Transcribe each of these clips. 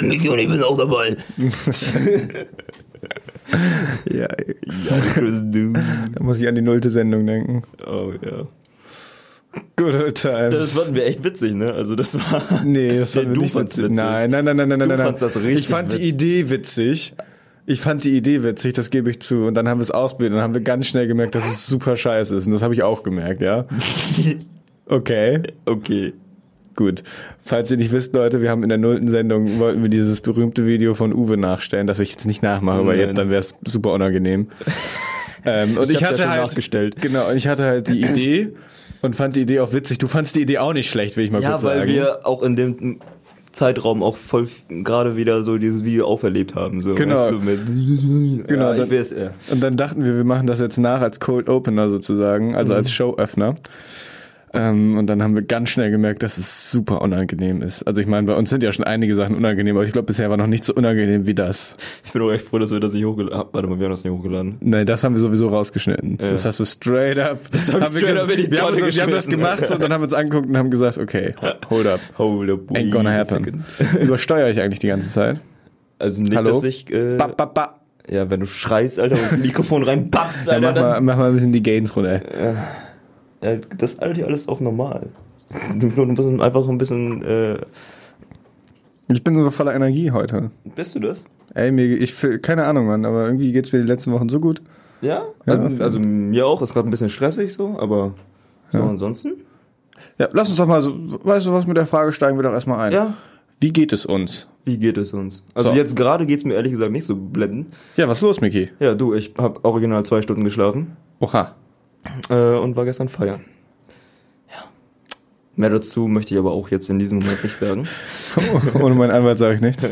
Bin Micky und ich bin auch dabei. Ja, da muss ich an die nullte Sendung denken. Oh ja. Good old times. Das fanden wir echt witzig, ne? Also das war. nee, das Nee, fand du nicht witzig. witzig. Nein, nein, nein, nein, nein, Du nein. nein. das richtig Ich fand die witzig. Idee witzig. Ich fand die Idee witzig, das gebe ich zu. Und dann haben wir es ausprobiert und dann haben wir ganz schnell gemerkt, dass es super scheiße ist. Und das habe ich auch gemerkt, ja. Okay. Okay. Gut. Falls ihr nicht wisst, Leute, wir haben in der nullten Sendung, wollten wir dieses berühmte Video von Uwe nachstellen, das ich jetzt nicht nachmache, weil jetzt dann wäre es super unangenehm. ähm, und ich, ja hatte halt, nachgestellt. Genau, und ich hatte halt die Idee und fand die Idee auch witzig. Du fandst die Idee auch nicht schlecht, will ich mal Ja, kurz weil sagen. wir auch in dem Zeitraum auch voll gerade wieder so dieses Video auferlebt haben. So, Genau. Weißt du, mit, Genau, ja, ich dann- weiß, ja. Und dann dachten wir, wir machen das jetzt nach als Cold Opener sozusagen, also Mhm. als Showöffner. Ähm, und dann haben wir ganz schnell gemerkt, dass es super unangenehm ist. Also ich meine, bei uns sind ja schon einige Sachen unangenehm, aber ich glaube, bisher war noch nicht so unangenehm wie das. Ich bin auch echt froh, dass wir das nicht hochgeladen haben. Warte mal, wir haben das nicht hochgeladen. Nein, das haben wir sowieso rausgeschnitten. Das hast du straight up. Das hab ich straight up in die wir, haben wir haben das gemacht so, und dann haben wir uns angeguckt und haben gesagt, okay, hold up. Hold up. Ain't gonna happen. Übersteuere ich eigentlich die ganze Zeit? Also nicht, Hallo? dass ich, äh, Ba, ba, ba. ja, wenn du schreist, Alter, und das Mikrofon reinpappst, Ja, Alter, mach, dann, mal, mach mal ein bisschen die Gains runter. ja, das ist hier alles auf normal. Du musst einfach ein bisschen, äh, Ich bin so voller Energie heute. bist du das? Ey, mir, ich, keine Ahnung, Mann, aber irgendwie geht's mir die letzten Wochen so gut. Ja? Ja, also, also mir auch, ist gerade ein bisschen stressig so, aber so Ja. ansonsten? Ja, lass uns doch mal so, weißt du was, mit der Frage steigen wir doch erstmal ein. Ja. Wie geht es uns? Wie geht es uns? Also So. jetzt gerade geht's mir ehrlich gesagt nicht so blenden. Ja, was los, Miki? Ja, du, ich habe original zwei Stunden geschlafen Oha. Äh, und war gestern feiern. Ja. Mehr dazu möchte ich aber auch jetzt in diesem Moment nicht sagen. Ohne meinen Anwalt sage ich nichts.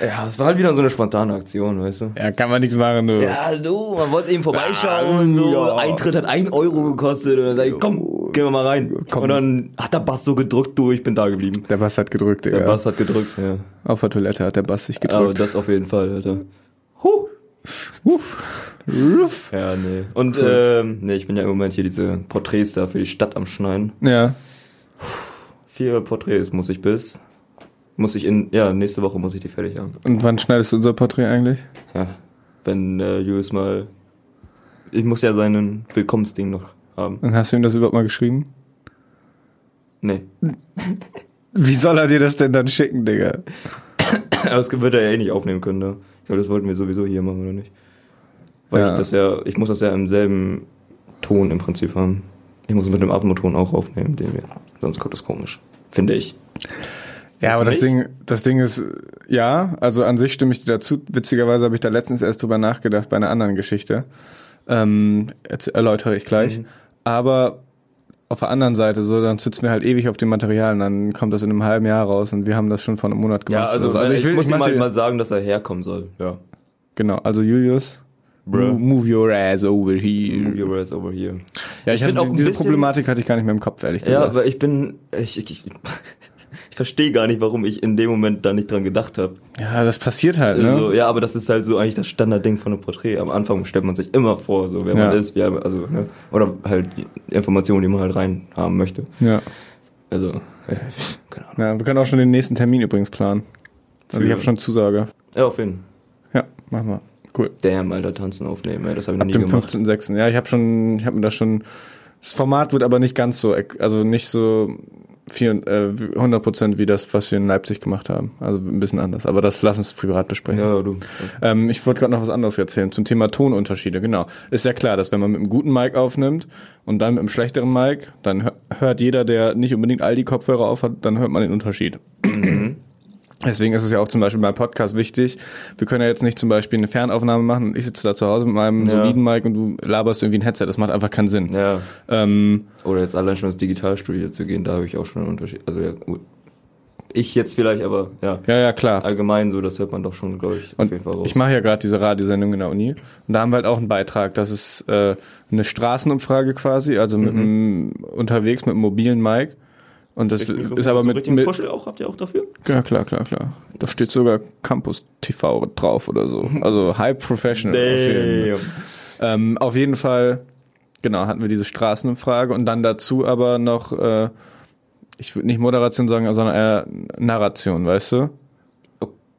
Ja, es war halt wieder so eine spontane Aktion, weißt du? Ja, kann man nichts machen, du. Ja, du, man wollte eben vorbeischauen Ja, und so. ja. Eintritt hat ein Euro gekostet und dann sag ich, komm, gehen wir mal rein. Komm. Und dann hat der Bass so gedrückt, du, ich bin da geblieben. Der Bass hat gedrückt, Digga. Der Bass hat gedrückt, ja. Auf der Toilette hat der Bass sich Aber gedrückt. das auf jeden Fall, Alter. Huh. Uff. Uff. Ja, nee. Und ähm, nee, ich bin ja im Moment hier diese Porträts da für die Stadt am Schneiden. Ja. Vier Porträts muss ich bis. Muss ich in, ja, nächste Woche muss ich die fertig haben. Und wann schneidest du unser Porträt eigentlich? Ja. Wenn äh, Julius mal. Ich muss ja seinen Willkommensding noch haben. Und hast du ihm das überhaupt mal geschrieben? Nee. Wie soll er dir das denn dann schicken, Digga? Aber das wird er ja eh nicht aufnehmen können, da. Ich glaube, das wollten wir sowieso hier machen, oder nicht? Weil Ja. ich das ja, ich muss das ja im selben Ton im Prinzip haben. Ich muss es mit dem Atmoton auch aufnehmen, den wir. Sonst kommt das komisch. Finde ich. Ja, aber das? Ding, das Ding ist, ja, also an sich stimme ich dir dazu. Witzigerweise habe ich da letztens erst drüber nachgedacht bei einer anderen Geschichte. Ähm, jetzt erläutere ich gleich. Mhm. Aber auf der anderen Seite, so, dann sitzen wir halt ewig auf dem Material und dann kommt das in einem halben Jahr raus und wir haben das schon vor einem Monat gemacht. Ja, also, oder so. ich, muss ihm mach halt mal sagen, dass er herkommen soll. Ja. Genau, also Julius, Bruh. mo- move your ass over here. Move your ass over here. Ja, ich, Ich find hatte, auch diese bisschen- Problematik hatte ich gar nicht mehr im Kopf, ehrlich Ja, gesagt. aber ich bin, ich, ich, ich, ich verstehe gar nicht, warum ich in dem Moment da nicht dran gedacht habe. Ja, das passiert halt, ne? Also, ja, aber das ist halt so eigentlich das Standardding von einem Porträt. Am Anfang stellt man sich immer vor, so wer Ja. man ist, wie, also, ne, oder halt Informationen, die man halt rein haben möchte. Ja. Also, äh, keine Ahnung. ja, wir können auch schon den nächsten Termin übrigens planen. Also ich Für- habe schon Zusage. Ja, auf jeden Ja, machen wir. Cool. Damn, Alter, tanzen aufnehmen, ey, das habe ich noch Ab nie dem gemacht. 15.06. Ja, ich habe schon, ich habe mir das schon. Das Format wird aber nicht ganz so, also nicht so vier, äh, 100% wie das, was wir in Leipzig gemacht haben. Also ein bisschen anders. Aber das lass uns privat besprechen. Ja, du. Ähm, ich wollte gerade noch was anderes erzählen zum Thema Tonunterschiede. Genau. Ist ja klar, dass wenn man mit einem guten Mic aufnimmt und dann mit einem schlechteren Mic, dann hö- hört jeder, der nicht unbedingt all die Kopfhörer auf hat, dann hört man den Unterschied. Deswegen ist es ja auch zum Beispiel beim Podcast wichtig. Wir können ja jetzt nicht zum Beispiel eine Fernaufnahme machen und ich sitze da zu Hause mit meinem Ja. soliden Mic und du laberst irgendwie ein Headset. Das macht einfach keinen Sinn. Ja. Ähm, Oder jetzt allein schon ins Digitalstudio zu gehen, da habe ich auch schon einen Unterschied. Also ja, gut. ich jetzt vielleicht, aber ja. ja, ja, klar. Allgemein so, das hört man doch schon, glaube ich, auf Und jeden Fall raus. ich mache ja gerade diese Radiosendung in der Uni und da haben wir halt auch einen Beitrag. Das ist äh, eine Straßenumfrage quasi, also mit einem, unterwegs mit einem mobilen Mic. Und das ist aber so mit, mit Puschel auch, habt ihr auch dafür? ja klar, klar, klar. Da steht sogar Campus TV drauf oder so. Also High Professional. Auf jeden, ähm, auf jeden Fall, genau, hatten wir diese Straßenumfrage und dann dazu aber noch äh, ich würde nicht Moderation sagen, sondern eher Narration, weißt du?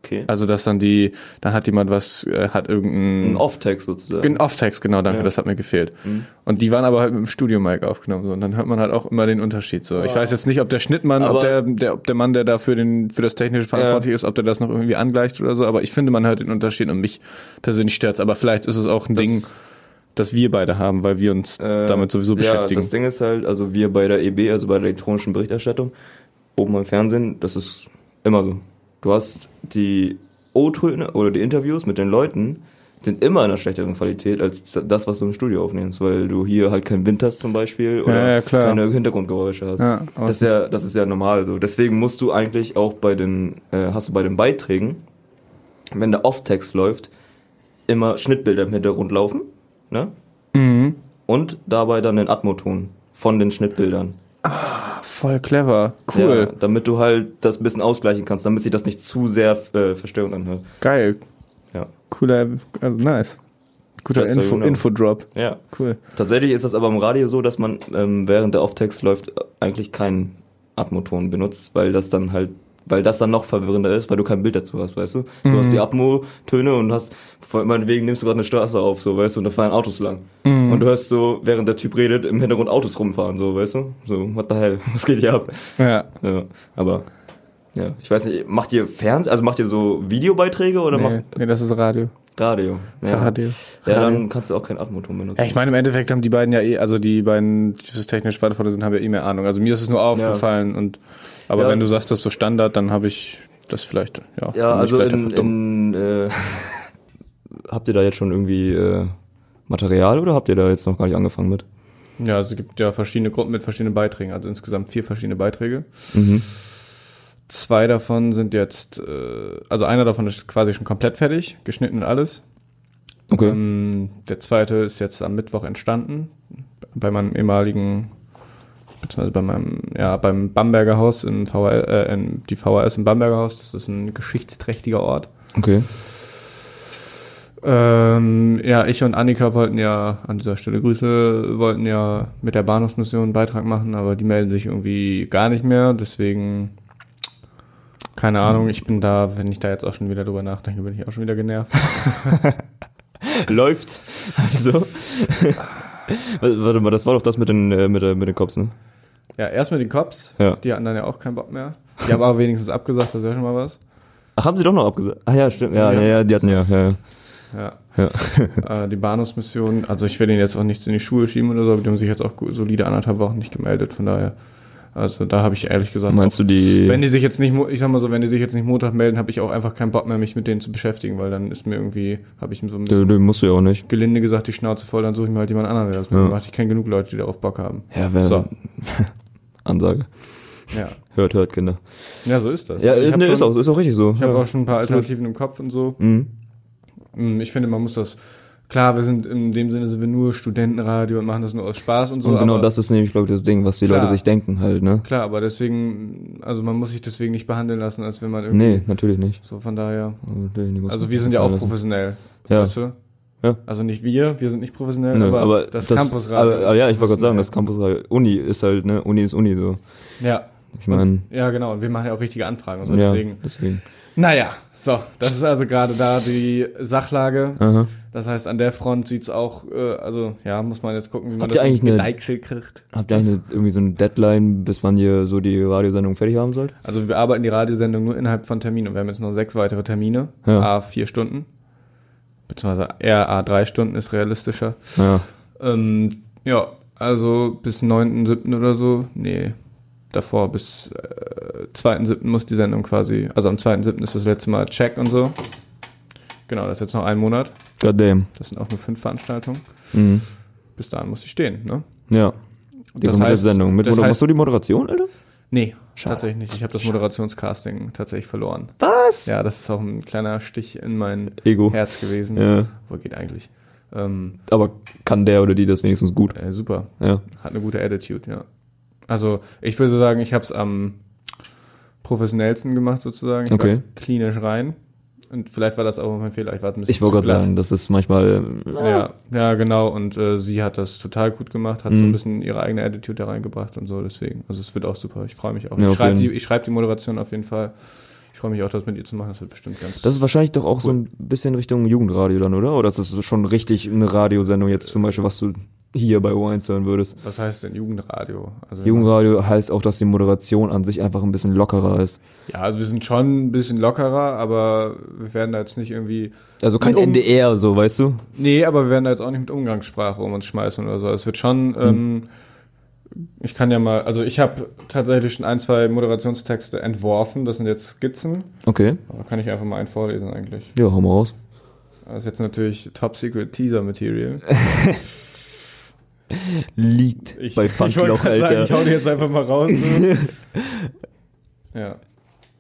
Okay. Also dass dann die, dann hat jemand was, äh, hat Ein irgendein Off-Text sozusagen. Gen- Off-Text, genau, danke, Ja. das hat mir gefehlt. Mhm. Und die waren aber halt mit dem Studio-Mic aufgenommen, so, und dann hört man halt auch immer den Unterschied, so. Ich weiß jetzt nicht, ob der Schnittmann, ob der, der, ob der Mann, der da für den, für das Technische verantwortlich ist, ob der das noch irgendwie angleicht oder so, aber ich finde, man hört den Unterschied und mich persönlich stört's, aber vielleicht ist es auch ein Das- Ding, das wir beide haben, weil wir uns Äh, damit sowieso Ja, beschäftigen. das Ding ist halt, also wir bei der EB, also bei der elektronischen Berichterstattung, oben im Fernsehen, das ist immer so. Du hast die O-Töne oder die Interviews mit den Leuten sind immer in einer schlechteren Qualität als das, was du im Studio aufnimmst, weil du hier halt keinen Wind hast zum Beispiel oder Ja, ja, klar. keine Hintergrundgeräusche hast. Ja, das ist ja, das ist ja normal so. Deswegen musst du eigentlich auch bei den, äh, hast du bei den Beiträgen, wenn der Off-Text läuft, immer Schnittbilder im Hintergrund laufen, ne? mhm. und dabei dann den Atmoton von den Schnittbildern. Voll clever. Ja, Cool. damit du halt das ein bisschen ausgleichen kannst, damit sich das nicht zu sehr äh, verstörend anhört. Geil. Ja. Cooler, also nice. Guter Info, Junge. Infodrop. Ja. Cool. Tatsächlich ist das aber im Radio so, dass man ähm, während der Off-Text läuft eigentlich keinen Atmoton benutzt, weil das dann halt weil das dann noch verwirrender ist, weil du kein Bild dazu hast, weißt du? Du hast die Atmo-Töne und hast, meinetwegen nimmst du gerade eine Straße auf, so, weißt du, und da fahren Autos lang. Und du hörst so, während der Typ redet, im Hintergrund Autos rumfahren, so, weißt du? So, what the hell, was geht hier ab? Ja. Ja, aber ja, ich weiß nicht, macht ihr Fernsehen, also macht ihr so Videobeiträge oder Nee, macht nee, das ist Radio. Radio? Ja. Radio. Ja, Radio. dann kannst du auch keinen Atmoton benutzen. Ja, ich meine, im Endeffekt haben die beiden ja eh, also die beiden, die fürs technisch weiterfordert sind, haben ja eh mehr Ahnung. Also mir ist es nur aufgefallen und, aber Ja. wenn du sagst, das ist so Standard, dann habe ich das vielleicht, ja. ja, also in, in äh, habt ihr da jetzt schon irgendwie äh, Material oder habt ihr da jetzt noch gar nicht angefangen mit? Ja, also es gibt ja verschiedene Gruppen mit verschiedenen Beiträgen, also insgesamt vier verschiedene Beiträge. Mhm. Zwei davon sind jetzt, äh, also einer davon ist quasi schon komplett fertig, geschnitten und alles. Okay. Ähm, der zweite ist jetzt am Mittwoch entstanden, bei meinem ehemaligen, beziehungsweise bei meinem, ja, beim Bamberger Haus im VHL, äh, in, die VHS im Bamberger Haus. Das ist ein geschichtsträchtiger Ort. Okay. Ähm, ja, ich und Annika wollten ja, an dieser Stelle Grüße, wollten ja mit der Bahnhofsmission einen Beitrag machen, aber die melden sich irgendwie gar nicht mehr, deswegen, keine Ahnung, ich bin da, wenn ich da jetzt auch schon wieder drüber nachdenke, bin ich auch schon wieder genervt. Läuft. Also. Warte mal, das war doch das mit den, äh, mit, der- mit den Cops, ne? Ja, erst mit den Cops, Ja. die hatten dann ja auch keinen Bock mehr. Die haben aber wenigstens abgesagt, das ist ja schon mal was. Ach, haben sie doch noch abgesagt? Ach ja, stimmt. Ja, Ja. ja, die hatten ja. ja. Ja. Ja. Äh, die Bahnhofsmission, also ich will denen jetzt auch nichts in die Schuhe schieben oder so, aber die haben sich jetzt auch solide anderthalb Wochen nicht gemeldet, von daher, also da habe ich ehrlich gesagt Meinst auch, du die. Wenn die sich jetzt nicht, ich sag mal so, wenn die sich jetzt nicht Montag melden, habe ich auch einfach keinen Bock mehr, mich mit denen zu beschäftigen, weil dann ist mir irgendwie, habe ich so ein bisschen die musst du ja auch nicht. gelinde gesagt die Schnauze voll, dann suche ich mir halt jemand anderen, der das Ja. macht. Ich kenne genug Leute, die darauf Bock haben. Ja, wer. So. Ansage. Ja, Hört, hört, Kinder. ja so ist das. Ja, ich ist, nee, schon, ist, auch, ist auch richtig so. Ich habe ja. auch schon ein paar. Alternativen im Kopf und so. Mhm. Mm, Ich finde, man muss das, klar, wir sind in dem Sinne sind wir nur Studentenradio und machen das nur aus Spaß und so. Und genau das ist nämlich, glaube ich, das Ding, was die Klar. Leute sich denken halt, ne? Klar, aber deswegen, also man muss sich deswegen nicht behandeln lassen, als wenn man irgendwie, Nee, natürlich nicht. so von daher. Also wir sind ja auch professionell, Ja. weißt du? Ja. Also nicht wir, wir sind nicht professionell, Nö, aber, aber das, das Campusradio. Aber, aber ja, ich wollte gerade sagen, das. Campusradio, Uni ist halt, ne, Uni ist Uni so. Ja. Ich meine, Ja, genau. Und wir machen ja auch richtige Anfragen und so, ja, deswegen. deswegen. Naja, so. Das ist also gerade da die Sachlage. Aha. Das heißt, an der Front sieht's auch, äh, also ja, muss man jetzt gucken, wie man Habt ihr eigentlich eine- gedeichselt kriegt. Habt ihr eigentlich eine, irgendwie so eine Deadline, bis wann ihr so die Radiosendung fertig haben sollt? Also wir bearbeiten die Radiosendung nur innerhalb von Terminen wir haben jetzt noch sechs weitere Termine. Ja. A vier Stunden. Beziehungsweise eher A drei Stunden ist realistischer. Ja. Ähm, ja, also bis 9.7. oder so. Nee, davor bis äh, 2.7. muss die Sendung quasi, also am 2.7. ist das letzte Mal Check und so. Genau, das ist jetzt noch ein Monat. Goddamn. Das sind auch nur fünf Veranstaltungen. Mhm. Bis dahin muss sie stehen, ne? Ja. Die Das heißt- Sendung. Mit das heißt- machst du die Moderation, Alter? Nee, Schade. tatsächlich nicht. Ich habe das Moderationscasting tatsächlich verloren. Was? Ja, das ist auch ein kleiner Stich in mein Ego. Herz gewesen. Ja. Wo geht eigentlich? Ähm, Aber kann der oder die das wenigstens gut? äh, super. Ja. Hat eine gute Attitude, ja. Also ich würde sagen, ich habe es am professionellsten gemacht sozusagen. Ich Okay. klinisch rein. Und vielleicht war das auch mein Fehler. Ich war ein bisschen Ich wollte gerade sagen, das ist manchmal. Ja, ja, genau. Und äh, sie hat das total gut gemacht, hat so Mhm. ein bisschen ihre eigene Attitude da reingebracht und so. Deswegen, also es wird auch super. Ich freue mich auch. Ja, ich schreibe die, ich schreib die Moderation auf jeden Fall. Ich freue mich auch, das mit ihr zu machen. Das wird bestimmt ganz. Das ist wahrscheinlich doch auch so ein bisschen Richtung Jugendradio dann, oder? Oder ist das schon richtig eine Radiosendung jetzt zum Beispiel, was du hier bei O1 hören würdest? was heißt denn Jugendradio? Also Jugendradio heißt auch, dass die Moderation an sich einfach ein bisschen lockerer ist. Ja, also wir sind schon ein bisschen lockerer, aber wir werden da jetzt nicht irgendwie. Also kein um- NDR, so, weißt du? Nee, aber wir werden da jetzt auch nicht mit Umgangssprache um uns schmeißen oder so. Es wird schon. Ähm, ich kann ja mal, also ich habe tatsächlich schon ein, zwei Moderationstexte entworfen. Das sind jetzt Skizzen. Okay. Aber kann ich einfach mal einen vorlesen eigentlich. Ja, hau mal raus. Das ist jetzt natürlich Top Secret Teaser Material. Liegt Ich, bei ich wollte Funkloch, gerade sagen, ich Alter. hau die jetzt einfach mal raus. So. ja,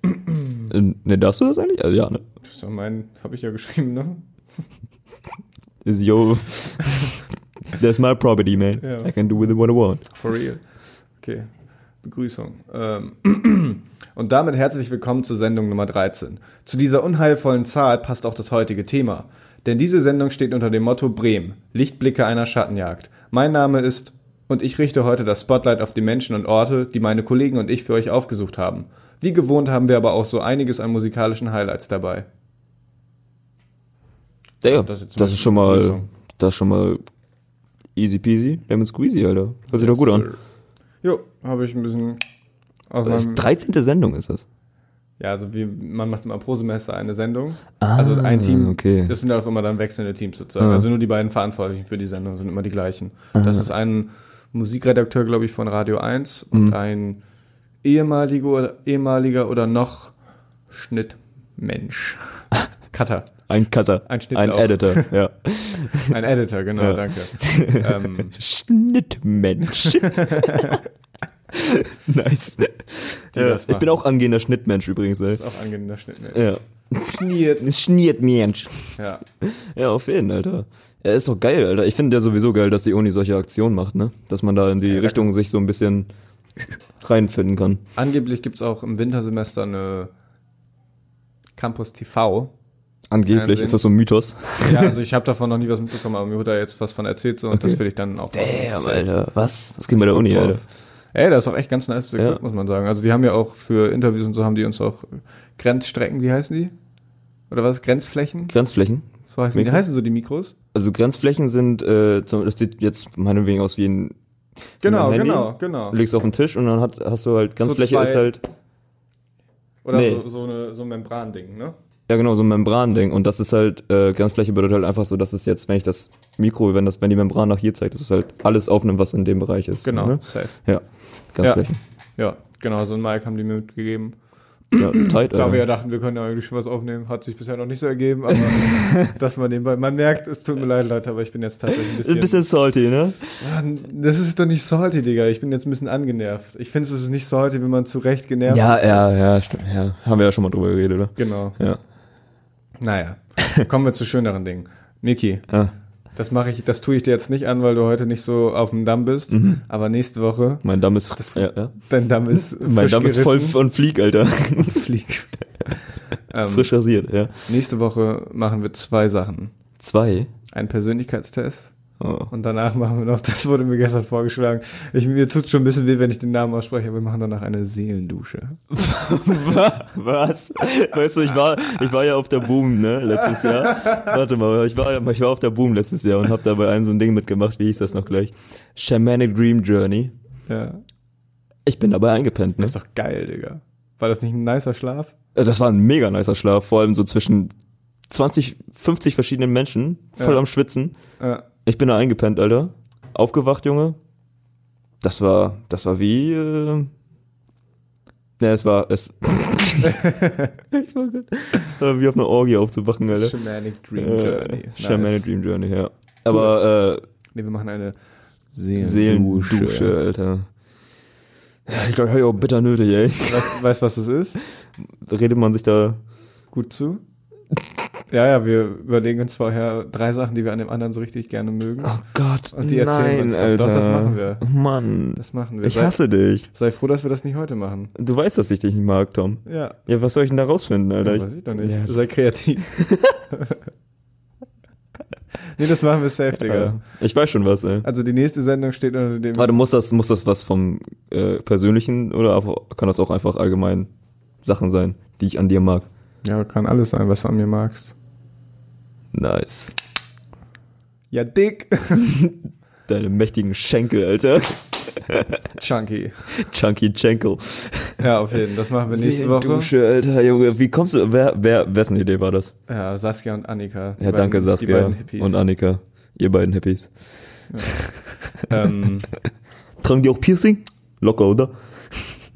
Äh, ne, darfst du das eigentlich? Also, ja, ne? das ist doch mein, habe ich ja geschrieben, ne? Is yo. That's my property, man. Ja. I can do with it what I want. For real. Okay. Begrüßung. Ähm, Und damit herzlich willkommen zur Sendung Nummer 13. Zu dieser unheilvollen Zahl passt auch das heutige Thema. Denn diese Sendung steht unter dem Motto Bremen, Lichtblicke einer Schattenjagd. Mein Name ist und ich richte heute das Spotlight auf die Menschen und Orte, die meine Kollegen und ich für euch aufgesucht haben. Wie gewohnt haben wir aber auch so einiges an musikalischen Highlights dabei. Ja, Das das, ist schon mal, das ist schon mal easy peasy, lemon squeezy, Alter. Hört sich doch gut an. Sir. Jo, habe ich ein bisschen aus Das meinem 13. Sendung ist das. Ja, also wie, man macht immer pro Semester eine Sendung. Ah, also ein Team, okay. das sind auch immer dann wechselnde Teams sozusagen. Ah. Also nur die beiden Verantwortlichen für die Sendung sind immer die gleichen. Das ist ein Musikredakteur, glaube ich, von Radio 1 und Mhm. ein ehemaliger oder, ehemaliger oder noch Schnittmensch. Cutter. Ein Cutter. Ein Ein. Editor, ja. Ein Editor, genau, Ja. danke. ähm, Schnittmensch. nice. Ja, ich bin auch angehender Schnittmensch übrigens, ey. ist auch angenehmer Schnittmensch. Ja. Schniert. Schnittmensch. Ja. Ja, auf jeden, Alter. Ja, ist doch geil, Alter. Ich finde ja sowieso geil, dass die Uni solche Aktionen macht, ne? Dass man da in die Ja, Richtung sich so ein bisschen reinfinden kann. Angeblich gibt's auch im Wintersemester eine Campus TV. Angeblich Fernsehen. ist das so ein Mythos. Ja, also ich habe davon noch nie was mitbekommen, aber mir wurde da jetzt was von erzählt so und das will ich dann auch Damn. Alter. Was? Das geht bei der Uni. Alter. Ey, das ist auch echt ganz nice Ja. muss man sagen. Also die haben ja auch für Interviews und so haben die uns auch Grenzstrecken, wie heißen die? Oder was? Grenzflächen? Grenzflächen. So heißen die. Mikro? Heißen so die Mikros? Also Grenzflächen sind, äh, das sieht jetzt meinetwegen aus wie ein Genau, Handy? genau, genau. Du legst auf den Tisch und dann hat, hast du halt Grenzfläche zwei- ist halt Oder Nee. so, so, eine, so ein Membran-Ding, ne? ja genau so ein Membran-Ding und das ist halt äh, Grenzfläche bedeutet halt einfach so, dass es jetzt, wenn ich das Mikro, wenn das, wenn die Membran nach hier zeigt, dass es halt alles aufnimmt, was in dem Bereich ist. Genau, Ne? safe. Ja, Grenzflächen. Ja, genau, so ein Mic haben die mir mitgegeben. Ja, tight. Da Alter. wir ja dachten, wir können ja eigentlich schon was aufnehmen, hat sich bisher noch nicht so ergeben, aber dass man nebenbei, man merkt, es tut mir leid, Leute, aber ich bin jetzt tatsächlich ein bisschen, Ein bisschen salty, ne? Mann, das ist doch nicht salty, Digga. Ich bin jetzt ein bisschen angenervt. Ich finde, es ist nicht salty, wenn man zu Recht genervt Ja, ist. ja, ja, stimmt. Ja, haben wir ja schon mal drüber geredet, oder? Genau. Ja. Naja, kommen wir zu schöneren Dingen. Miki, ja. Das mache ich, das tue ich dir jetzt nicht an, weil du heute nicht so auf dem Damm bist. Mhm. Aber nächste Woche, Mein Damm ist, Das- ja, ja. dein Damm ist Mein Damm ist voll gerissen von Flieg, Alter. flieg. ähm, Frisch rasiert, ja. nächste Woche machen wir zwei Sachen. Zwei. Einen Persönlichkeitstest Oh. und danach machen wir noch, das wurde mir gestern vorgeschlagen. Ich, mir tut schon ein bisschen weh, wenn ich den Namen ausspreche, aber wir machen danach eine Seelendusche. Was? Weißt du, ich war, ich war ja auf der Boom, ne, letztes Jahr. Warte mal, ich war, ich war auf der Boom letztes Jahr und hab da bei einem so ein Ding mitgemacht, wie hieß das noch gleich? Shamanic Dream Journey. Ja. Ich bin dabei eingepennt, ne? Das ist doch geil, Digga. War das nicht ein nicer Schlaf? Äh, Das war ein mega nicer Schlaf, vor allem so zwischen 20, 50 verschiedenen Menschen, voll Ja. am Schwitzen. Ja. Ich bin da eingepennt, Alter. Aufgewacht, Junge. Das war, das war wie, äh, ne, es war, es, ich war, war wie auf einer Orgie aufzuwachen, Alter. Shamanic Dream Äh, Journey. Shamanic Dream Journey, ja. Aber, Nee, wir machen eine äh, Seelendusche. Seelendusche, Alter. Ja, ich glaube, ich habe auch bitter nötig, ey. Weißt, weißt was das ist? Redet man sich da, Gut zu? Ja, ja, wir überlegen uns vorher drei Sachen, die wir an dem anderen so richtig gerne mögen. Oh Gott, Und die erzählen nein, uns dann. Alter. Doch, das machen wir. Mann, Das machen wir. ich sei, hasse dich. sei froh, dass wir das nicht heute machen. Du weißt, dass ich dich nicht mag, Tom. Ja. Ja, was soll ich denn da rausfinden, Alter? ja weiß ich doch nicht. Ja. Sei kreativ. nee, das machen wir safe, Digga. Ja. Ich weiß schon was, ey. Also die nächste Sendung steht unter dem. Warte, muss das, muss das was vom äh, Persönlichen oder kann das auch einfach allgemein Sachen sein, die ich an dir mag? Ja, kann alles sein, was du an mir magst. Nice. Ja, dick. Deine mächtigen Schenkel, Alter. Chunky. Chunky Schenkel. Ja, auf jeden Fall. Das machen wir nächste Woche. Dusche, Alter, Junge. Wie kommst du, wer, wer, wessen Idee war das? Ja, Saskia und Annika. Ja, danke, beiden- Die Saskia und Annika. Ihr beiden Hippies. ähm, Tragen die auch Piercing? Locker, oder?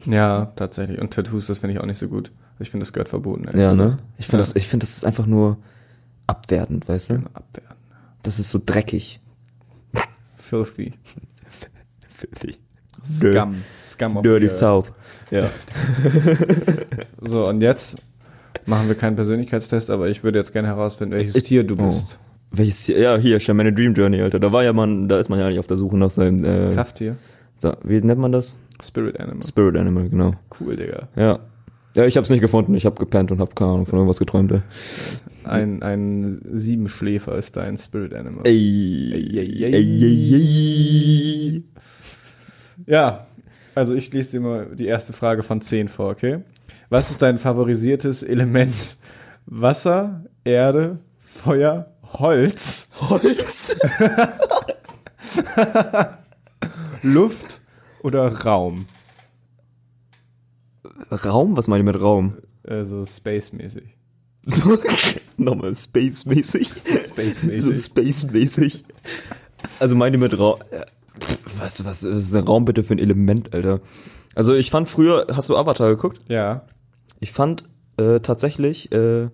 ja, tatsächlich. Und Tattoos, das finde ich auch nicht so gut. Ich finde, das gehört verboten. ehrlich Ja, ne? Ich finde Ja. das, ich finde das ist einfach nur abwertend, weißt du? Abwehren. Das ist so dreckig. Filthy. Filthy. Scum. Scum of Dirty. South. Ja. So, und jetzt machen wir keinen Persönlichkeitstest, aber ich würde jetzt gerne herausfinden, welches Ich- Tier du oh. bist. Welches hier? Ja, hier, schon meine Dream Journey, Alter. Da war ja man, da ist man ja nicht auf der Suche nach seinem, äh, Krafttier. so, wie nennt man das? Spirit Animal. Spirit Animal, genau. Cool, Digga. Ja. Ja, ich hab's nicht gefunden. Ich hab gepennt und hab keine Ahnung von irgendwas geträumt, ey. Ein, ein Siebenschläfer ist dein Spirit Animal. Ey. Ey, ey, ey. ey, ey, ey. Ja, also ich schließe dir mal die erste Frage von 10 vor, okay? Was ist dein favorisiertes Element? Wasser, Erde, Feuer, Holz, Holz. Luft oder Raum? Raum? Was meine ich mit Raum? Also Space-mäßig. So, nochmal Space-mäßig. Space-mäßig. So Space-mäßig. Also meine mit Raum. Was, was ist ein Raum bitte für ein Element, Alter? Also ich fand früher, hast du Avatar geguckt? Ja. Ich fand äh, tatsächlich äh,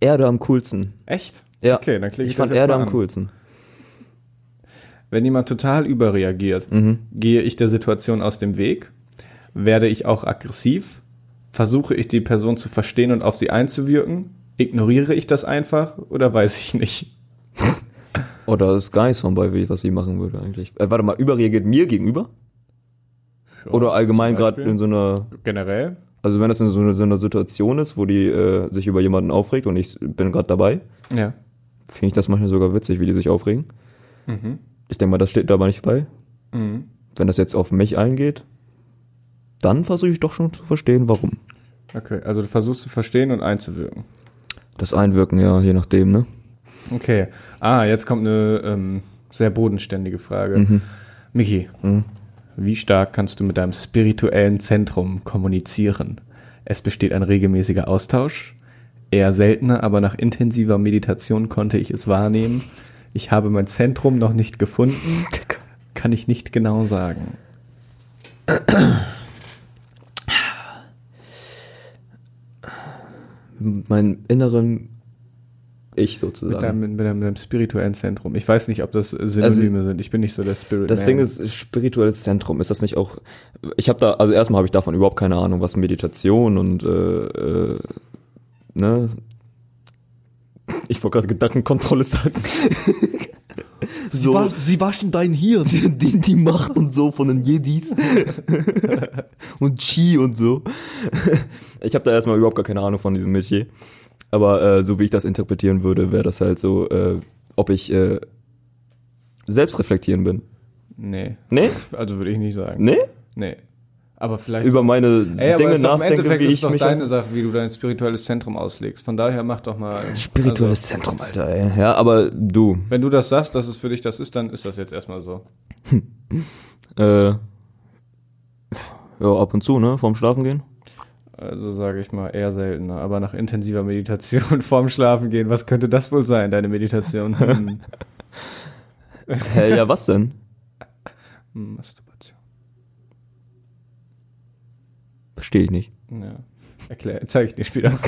Erde am coolsten. Echt? Ja. Okay, dann klicke ich, Ich fand das jetzt Erde am coolsten. Wenn jemand total überreagiert, Mhm. gehe ich der Situation aus dem Weg? Werde ich auch aggressiv? Versuche ich die Person zu verstehen und auf sie einzuwirken? Ignoriere ich das einfach oder weiß ich nicht? Oder ist gar nichts von bei, was sie machen würde eigentlich. Äh, warte mal, überreagiert mir gegenüber? Oder allgemein gerade in so einer, Generell? also wenn das in so einer, so einer Situation ist, wo die äh, sich über jemanden aufregt und ich bin gerade dabei, Ja. finde ich das manchmal sogar witzig, wie die sich aufregen. Mhm. Ich denke mal, das steht da aber nicht bei. Mhm. Wenn das jetzt auf mich eingeht, dann versuche ich doch schon zu verstehen, warum. Okay, also du versuchst zu verstehen und einzuwirken. Das Einwirken, ja, je nachdem, ne? Okay. Ah, jetzt kommt eine ähm, sehr bodenständige Frage. Mhm. Michi, Mhm. wie stark kannst du mit deinem spirituellen Zentrum kommunizieren? Es besteht ein regelmäßiger Austausch. Eher seltener, aber nach intensiver Meditation konnte ich es wahrnehmen. Ich habe mein Zentrum noch nicht gefunden. Kann ich nicht genau sagen. Meinem inneren Ich Mit sozusagen. deinem, mit, deinem, mit deinem spirituellen Zentrum. Ich weiß nicht, ob das Synonyme sind. Ich bin nicht so der Spirit. Das Man. Ding ist, spirituelles Zentrum, ist das nicht auch, ich habe da, also erstmal habe ich davon überhaupt keine Ahnung, was Meditation und, äh, äh, ne, ich wollte gerade Gedankenkontrolle sagen. so, sie waschen dein Hirn. die, die Macht und so von den Jedis und Chi und so. Ich habe da erstmal überhaupt gar keine Ahnung von diesem Metier. Aber äh, so wie ich das interpretieren würde, wäre das halt so, äh, ob ich äh, selbst reflektieren bin. Nee. Nee? Also würde ich nicht sagen. Nee? Nee. Aber vielleicht. Über meine Ey, Dinge ist doch im nachdenke, Endeffekt wie ist ich doch mich deine Sache, wie du dein spirituelles Zentrum auslegst. Von daher mach doch mal. Spirituelles Zentrum, Alter, ey. Ja, aber du, Also, wenn du das sagst, dass es für dich das ist, dann ist das jetzt erstmal so. äh, ja, ab und zu, ne, vorm Schlafen gehen. Also sage ich mal eher seltener. Aber nach intensiver Meditation vorm Schlafen gehen, was könnte das wohl sein, deine Meditation? Hm. Hä, ja, was denn? Hm, Masturbation. Verstehe ich nicht. Ja. Erklär, zeige ich dir später.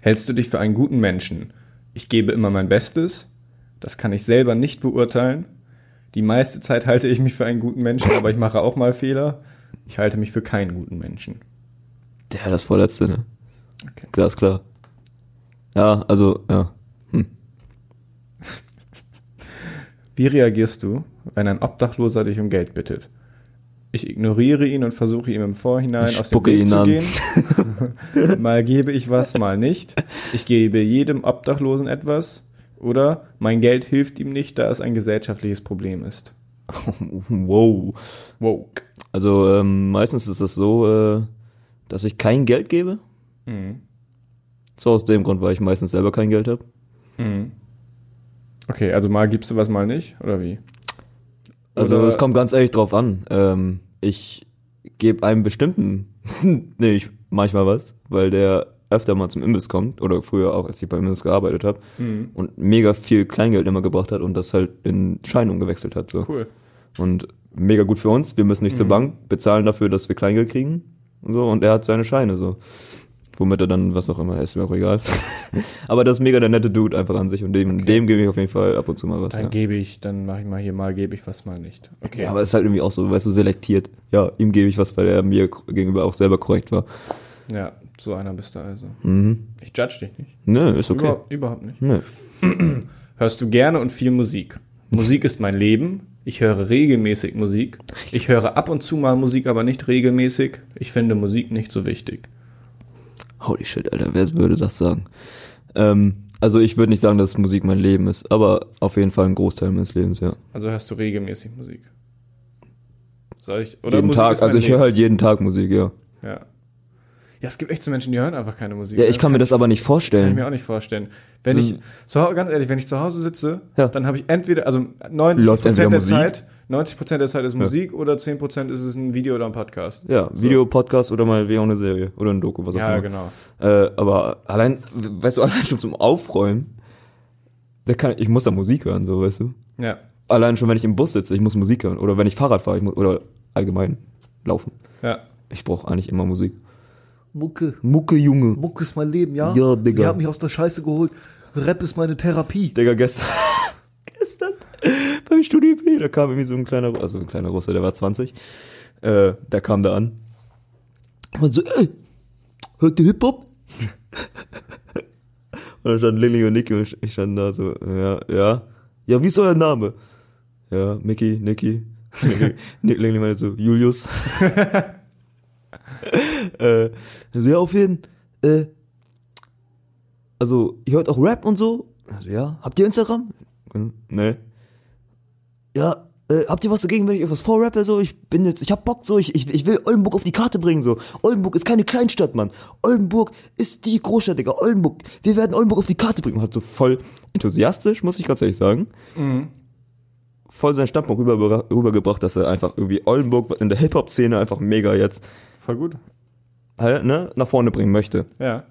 Hältst du dich für einen guten Menschen? Ich gebe immer mein Bestes. Das kann ich selber nicht beurteilen. Die meiste Zeit halte ich mich für einen guten Menschen, aber ich mache auch mal Fehler. Ich halte mich für keinen guten Menschen. Ja, das vorletzte, ne? Okay. Glasklar. Ja, also, ja. Wie reagierst du, wenn ein Obdachloser dich um Geld bittet? Ich ignoriere ihn und versuche ihm im Vorhinein Ich aus dem Weg zu gehen. mal gebe ich was, mal nicht. Ich gebe jedem Obdachlosen etwas. Oder mein Geld hilft ihm nicht, da es ein gesellschaftliches Problem ist. wow. Woke. Also, ähm, meistens ist das so, äh, dass ich kein Geld gebe. Mhm. So aus dem Grund, weil ich meistens selber kein Geld habe. Mhm. Okay, also mal gibst du was, mal nicht, oder wie? Also Oder- es kommt ganz ehrlich drauf an. Ähm, ich gebe einem bestimmten, nee, ich manchmal was, weil der öfter mal zum Imbiss kommt oder früher auch, als ich beim Imbiss gearbeitet habe Mhm. und mega viel Kleingeld immer gebracht hat und das halt in Schein umgewechselt hat. So. Cool. Und mega gut für uns. Wir müssen nicht zur Bank bezahlen dafür, dass wir Kleingeld kriegen. Und so und er hat seine Scheine so. Womit er dann was auch immer ist, mir auch egal. Aber das ist mega der nette Dude einfach an sich und dem, dem gebe ich auf jeden Fall ab und zu mal was. Dann Ja. gebe ich, dann mache ich mal hier mal, gebe ich was, mal nicht. Okay. Ja, aber es ist halt irgendwie auch so, weißt du, selektiert. Ja, ihm gebe ich was, weil er mir gegenüber auch selber korrekt war. Ja, so einer bist du also. Mhm. Ich judge dich nicht. Nö, ist okay. Überhaupt, überhaupt nicht. Nö. Hörst du gerne und viel Musik? Musik ist mein Leben. Ich höre regelmäßig Musik. Ich höre ab und zu mal Musik, aber nicht regelmäßig. Ich finde Musik nicht so wichtig. Holy shit, Alter, wer würde das sagen? Ähm, also ich würde nicht sagen, dass Musik mein Leben ist, aber auf jeden Fall ein Großteil meines Lebens, ja. Also hörst du regelmäßig Musik? Soll ich? Oder jeden Musik Tag, also ich höre halt jeden Tag Musik, ja. Ja. Ja, es gibt echt so Menschen, die hören einfach keine Musik. Ja, ich kann mir das aber nicht Kann ich vorstellen. mir auch nicht vorstellen. Wenn So- ich, Hau- ganz ehrlich, wenn ich zu Hause sitze, Ja. dann habe ich entweder, also 90 Läuft der Musik? Zeit, 90 der Zeit ist Musik oder 10% ist es ein Video oder ein Podcast. Ja, Video, Podcast oder mal wie auch eine Serie oder ein Doku, was auch Ja, immer. genau. Äh, aber allein, weißt du, allein schon zum Aufräumen, da kann, ich muss da Musik hören, so, weißt du. Ja. Allein schon, wenn ich im Bus sitze, ich muss Musik hören. Oder wenn ich Fahrrad fahre, ich muss, oder allgemein laufen. Ja. Ich brauche eigentlich immer Musik. Mucke. Mucke, Junge. Mucke ist mein Leben, ja? Ja, Digga. Sie haben mich aus der Scheiße geholt. Rap ist meine Therapie. Digga, gestern, gestern beim Studio B, da kam irgendwie so ein kleiner, also ein kleiner Russe, der war 20, äh, der kam da an und so, ey, hört ihr Hip-Hop? und dann stand Lilly und Niki und ich stand da so, ja, ja, ja, wie ist euer Name? Ja, Mickey, Niki. Lilly meinte so, Julius. äh, so, ja, auf jeden, äh, also, ihr hört auch Rap und so? Also, ja. Habt ihr Instagram? Nee. Ja, äh, habt ihr was dagegen, wenn ich etwas vorrappe? So, ich bin jetzt, ich hab Bock so, ich, ich, ich will Oldenburg auf die Karte bringen, so. Oldenburg ist keine Kleinstadt, Mann. Oldenburg ist die Großstadt, Digga. Oldenburg, wir werden Oldenburg auf die Karte bringen. Halt so voll enthusiastisch, muss ich ganz ehrlich sagen. Voll seinen Standpunkt rüber, rübergebracht, dass er einfach irgendwie Oldenburg in der Hip-Hop-Szene einfach mega jetzt Voll gut. halt, ne, nach vorne bringen möchte. Ja.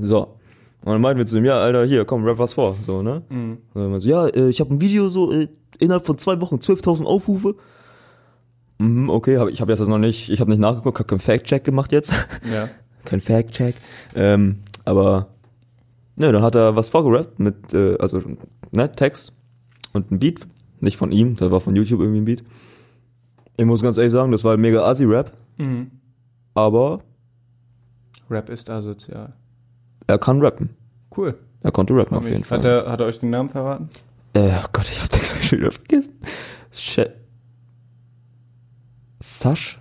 So. Und dann meinten wir zu ihm, ja, Alter, hier, komm, rap was vor. So, ne? Und dann so, ja, äh, ich habe ein Video so äh, innerhalb von zwei Wochen 12.000 Aufrufe. Mhm, okay, hab, ich habe jetzt noch nicht, ich habe nicht nachgeguckt, habe keinen Fact-Check gemacht jetzt. Ja. Kein Fact-Check. Ähm, aber, ne, dann hat er was vorgerappt mit, äh, also, ne, Text und ein Beat. Nicht von ihm, das war von YouTube irgendwie ein Beat. Ich muss ganz ehrlich sagen, das war ein mega Assi-Rap, Mhm. aber Rap ist asozial. er kann rappen. Cool. Er konnte rappen auf Freu mich. jeden Fall. Hat er, hat er euch den Namen verraten? Äh, oh Gott, ich hab den gleich schon wieder vergessen. Sh Sash?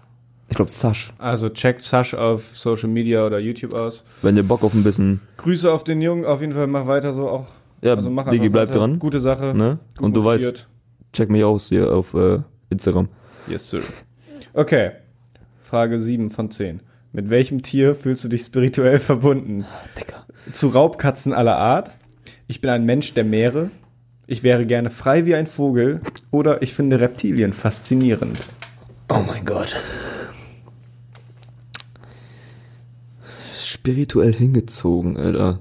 Ich glaube Sash. Also checkt Sash auf Social Media oder YouTube aus. Wenn ihr Bock auf ein bisschen, Grüße auf den Jungen, auf jeden Fall mach weiter so auch. ja, Also mach Digi, bleib weiter. dran. Gute Sache. Ne? gut Und du weißt, motiviert. Check mich aus hier auf äh, Instagram. Yes, sir. Okay. Frage 7 von 10. Mit welchem Tier fühlst du dich spirituell verbunden? Digga. Zu Raubkatzen aller Art? Ich bin ein Mensch der Meere? Ich wäre gerne frei wie ein Vogel? Oder ich finde Reptilien faszinierend? Oh mein Gott. Spirituell hingezogen, Alter.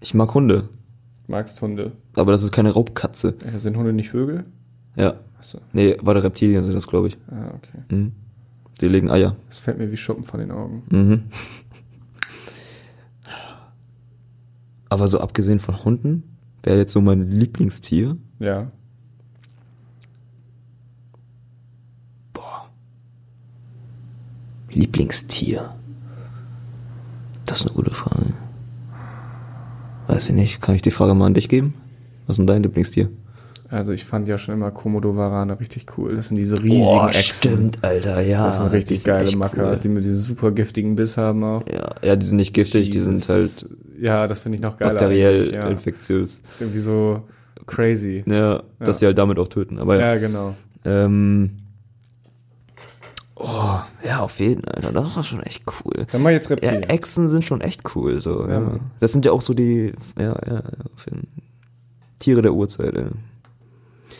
Ich mag Hunde, magst Hunde. Aber das ist keine Raubkatze. Also sind Hunde nicht Vögel? Ja. Achso. Nee, warte, Reptilien sind das, glaube ich. Ah, okay. Mhm. Die legen Eier. Das fällt mir wie Schuppen von den Augen. Mhm. Aber so abgesehen von Hunden wäre jetzt so mein Lieblingstier. Ja. Boah. Lieblingstier. Das ist eine gute Frage. Weiß ich nicht. Kann ich die Frage mal an dich geben? Was ist denn dein Lieblingstier? Also ich fand ja schon immer Komodo-Varane richtig cool. Das sind diese riesigen Echsen. stimmt, Alter, ja. Das sind richtig geile Macker, cool. die mit diesem super giftigen Biss haben auch. Ja, ja, die sind nicht giftig, die sind halt Jesus. Ja, das finde ich noch geiler. bakteriell Ja. infektiös. Das ist irgendwie so crazy. Ja, dass Ja. sie halt damit auch töten. Aber. Ja, genau. Ähm, oh, ja, auf jeden Fall, Alter. Das war schon echt cool. Dann mal jetzt Ja, Reptilien. Echsen sind schon echt cool, so, ja. Ja. Das sind ja auch so die, ja, ja, ja, auf jeden Tiere der Urzeit, ey.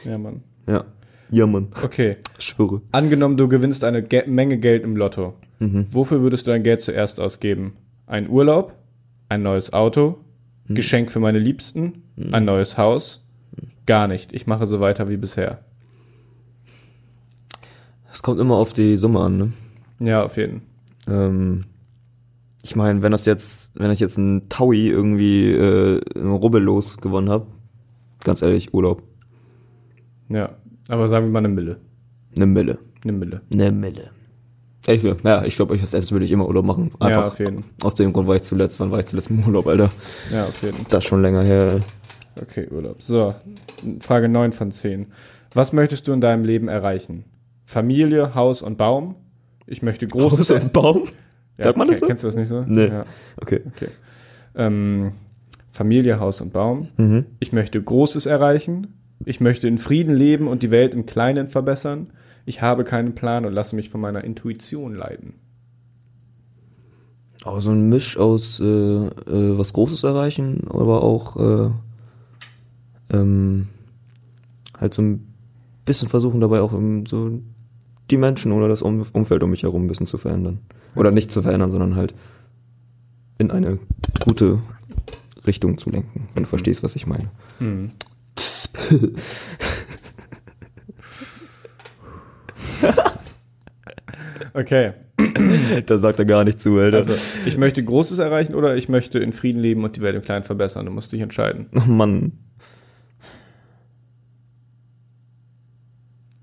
ja, Mann. Ja. Ja, Mann. Okay. Schwöre. Angenommen, du gewinnst eine Ge Menge Geld im Lotto. Mhm. Wofür würdest du dein Geld zuerst ausgeben? Ein Urlaub? Ein neues Auto? Mhm. Geschenk für meine Liebsten? Ein neues Haus? Gar nicht. Ich mache so weiter wie bisher. Es kommt immer auf die Summe an, ne? Ja, auf jeden. Ähm, ich meine, wenn das jetzt, wenn ich jetzt ein Taui irgendwie äh, Rubbellos gewonnen habe, ganz ehrlich, Urlaub. Ja. Aber sagen wir mal eine Mille. Eine Mille. Eine Mille. Eine Mille. Ich, ja, ich glaube, als erstes würde ich immer Urlaub machen. Ja, Einfach auf jeden. aus dem Grund war ich zuletzt, wann war ich zuletzt im Urlaub, Alter? Ja, auf jeden. Das ist schon länger her. Okay, Urlaub. So, Frage 9 von 10. Was möchtest du in deinem Leben erreichen? Familie, Haus und Baum? Ich möchte großes... Haus und Baum? Ja, Sagt man das so? Kennst du das nicht so? Nee. Ja, Okay. okay. Ähm, Familie, Haus und Baum. Mhm. Ich möchte Großes erreichen. Ich möchte in Frieden leben und die Welt im Kleinen verbessern. Ich habe keinen Plan und lasse mich von meiner Intuition leiten. Auch so ein Misch aus äh, äh, was Großes erreichen, aber auch äh, ähm, halt so ein bisschen versuchen dabei auch so die Menschen oder das um Umfeld um mich herum ein bisschen zu verändern. Oder nicht zu verändern, sondern halt in eine gute Richtung zu lenken, wenn du verstehst, was ich meine. Hm. Okay. da sagt er gar nicht zu, Alter. Also, ich möchte Großes erreichen oder ich möchte in Frieden leben und die Welt im Kleinen verbessern. Du musst dich entscheiden. Oh Mann.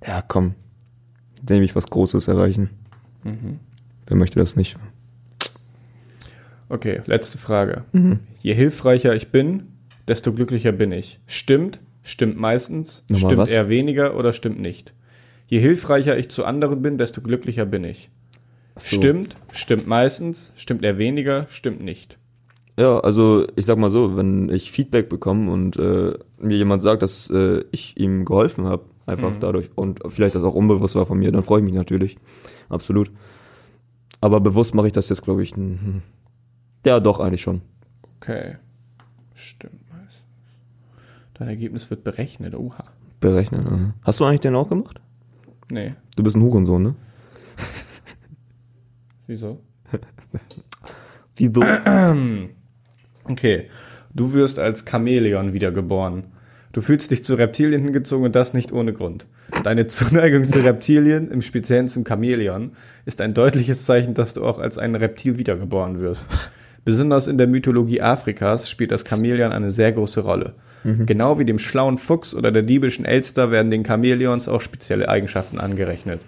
Ja, komm. Nehme ich was Großes erreichen. Wer möchte das nicht? Okay, letzte Frage. Je hilfreicher ich bin, desto glücklicher bin ich. Stimmt? Stimmt meistens? Nochmal stimmt was? eher weniger oder stimmt nicht? Je hilfreicher ich zu anderen bin, desto glücklicher bin ich. so. Stimmt? Stimmt meistens? Stimmt eher weniger? Stimmt nicht? Ja, also ich sag mal so, wenn ich Feedback bekomme und äh, mir jemand sagt, dass äh, ich ihm geholfen habe, einfach dadurch und vielleicht das auch unbewusst war von mir, dann freue ich mich natürlich. Absolut. Aber bewusst mache ich das jetzt, glaube ich, hm. ja doch eigentlich schon. Okay. Stimmt meistens. Dein Ergebnis wird berechnet. Oha. Berechnen. aha. Hast du eigentlich den auch gemacht? Nee. Du bist ein Hurensohn, ne? Wieso? Wieso? Okay. Du wirst als Chamäleon wiedergeboren. Du fühlst dich zu Reptilien hingezogen und das nicht ohne Grund. Deine Zuneigung zu Reptilien, im Speziellen zum Chamäleon, ist ein deutliches Zeichen, dass du auch als ein Reptil wiedergeboren wirst. Besonders in der Mythologie Afrikas spielt das Chamäleon eine sehr große Rolle. Genau wie dem schlauen Fuchs oder der diebischen Elster werden den Chamäleons auch spezielle Eigenschaften angerechnet.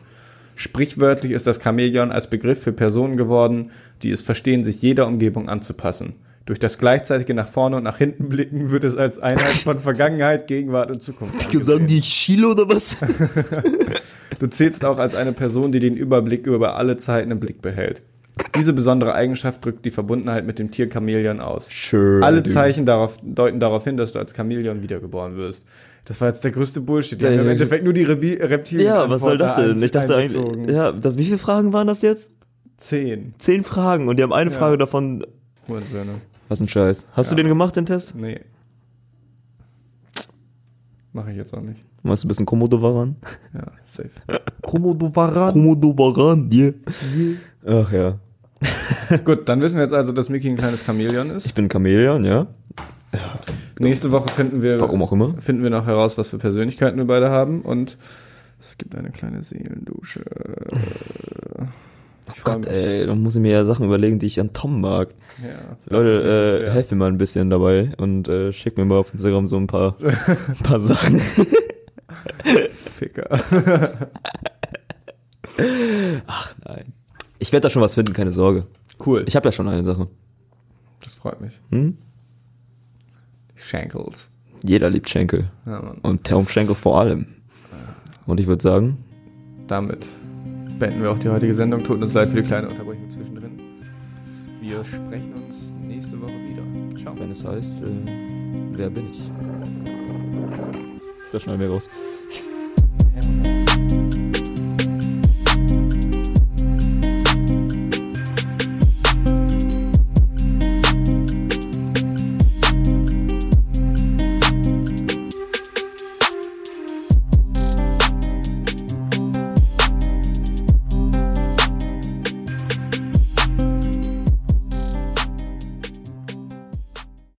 Sprichwörtlich ist das Chamäleon als Begriff für Personen geworden, die es verstehen, sich jeder Umgebung anzupassen. Durch das gleichzeitige nach vorne und nach hinten blicken wird es als Einheit von Vergangenheit, Gegenwart und Zukunft angesehen. die Chilo oder was? Du zählst auch als eine Person, die den Überblick über alle Zeiten im Blick behält. Diese besondere Eigenschaft drückt die Verbundenheit mit dem Tier Chamäleon aus. Sure, Alle. Zeichen darauf, deuten darauf hin, dass du als Chamäleon wiedergeboren wirst. Das war jetzt der größte Bullshit. Die Ja, haben im Endeffekt nur die Rebi Reptilien. Ja, was soll das denn? Ich dachte eigentlich, ja, das, wie viele Fragen waren das jetzt? Zehn. Zehn Fragen und die haben eine Ja. Frage davon. Hurensöhne. Was ein Scheiß. Hast du Ja. den gemacht, den Test? Nee. Mache ich jetzt auch nicht. Meinst du, du bist ein Komodo-Varan? Ja, safe. Komodo-Varan. Komodo-Varan, yeah. Ach ja. Gut, dann wissen wir jetzt also, dass Mickey ein kleines Chamäleon ist. Ich bin Chamäleon, ja. Nächste Woche finden wir, Warum auch immer. finden wir noch heraus, was für Persönlichkeiten wir beide haben und es gibt eine kleine Seelendusche. Ich freu Gott, ey, dann muss ich mir ja Sachen überlegen, die ich an Tom mag. Ja, Leute, so äh, schwer. helft mir mal ein bisschen dabei und äh, schickt mir mal auf Instagram so ein paar, ein paar Sachen. Ficker. Ach nein. Ich werde da schon was finden, keine Sorge. Cool. Ich habe ja schon eine Sache. das freut mich. Hm? Shankles. Jeder liebt Schenkel. Ja, Mann. Und Tom Schenkel vor allem. Und ich würde sagen, Damit beenden wir auch die heutige Sendung. Tut uns leid für die kleine Unterbrechung zwischendrin. Wir sprechen uns nächste Woche wieder. Ciao. wenn es heißt, äh, wer bin ich? Das schneiden wir raus.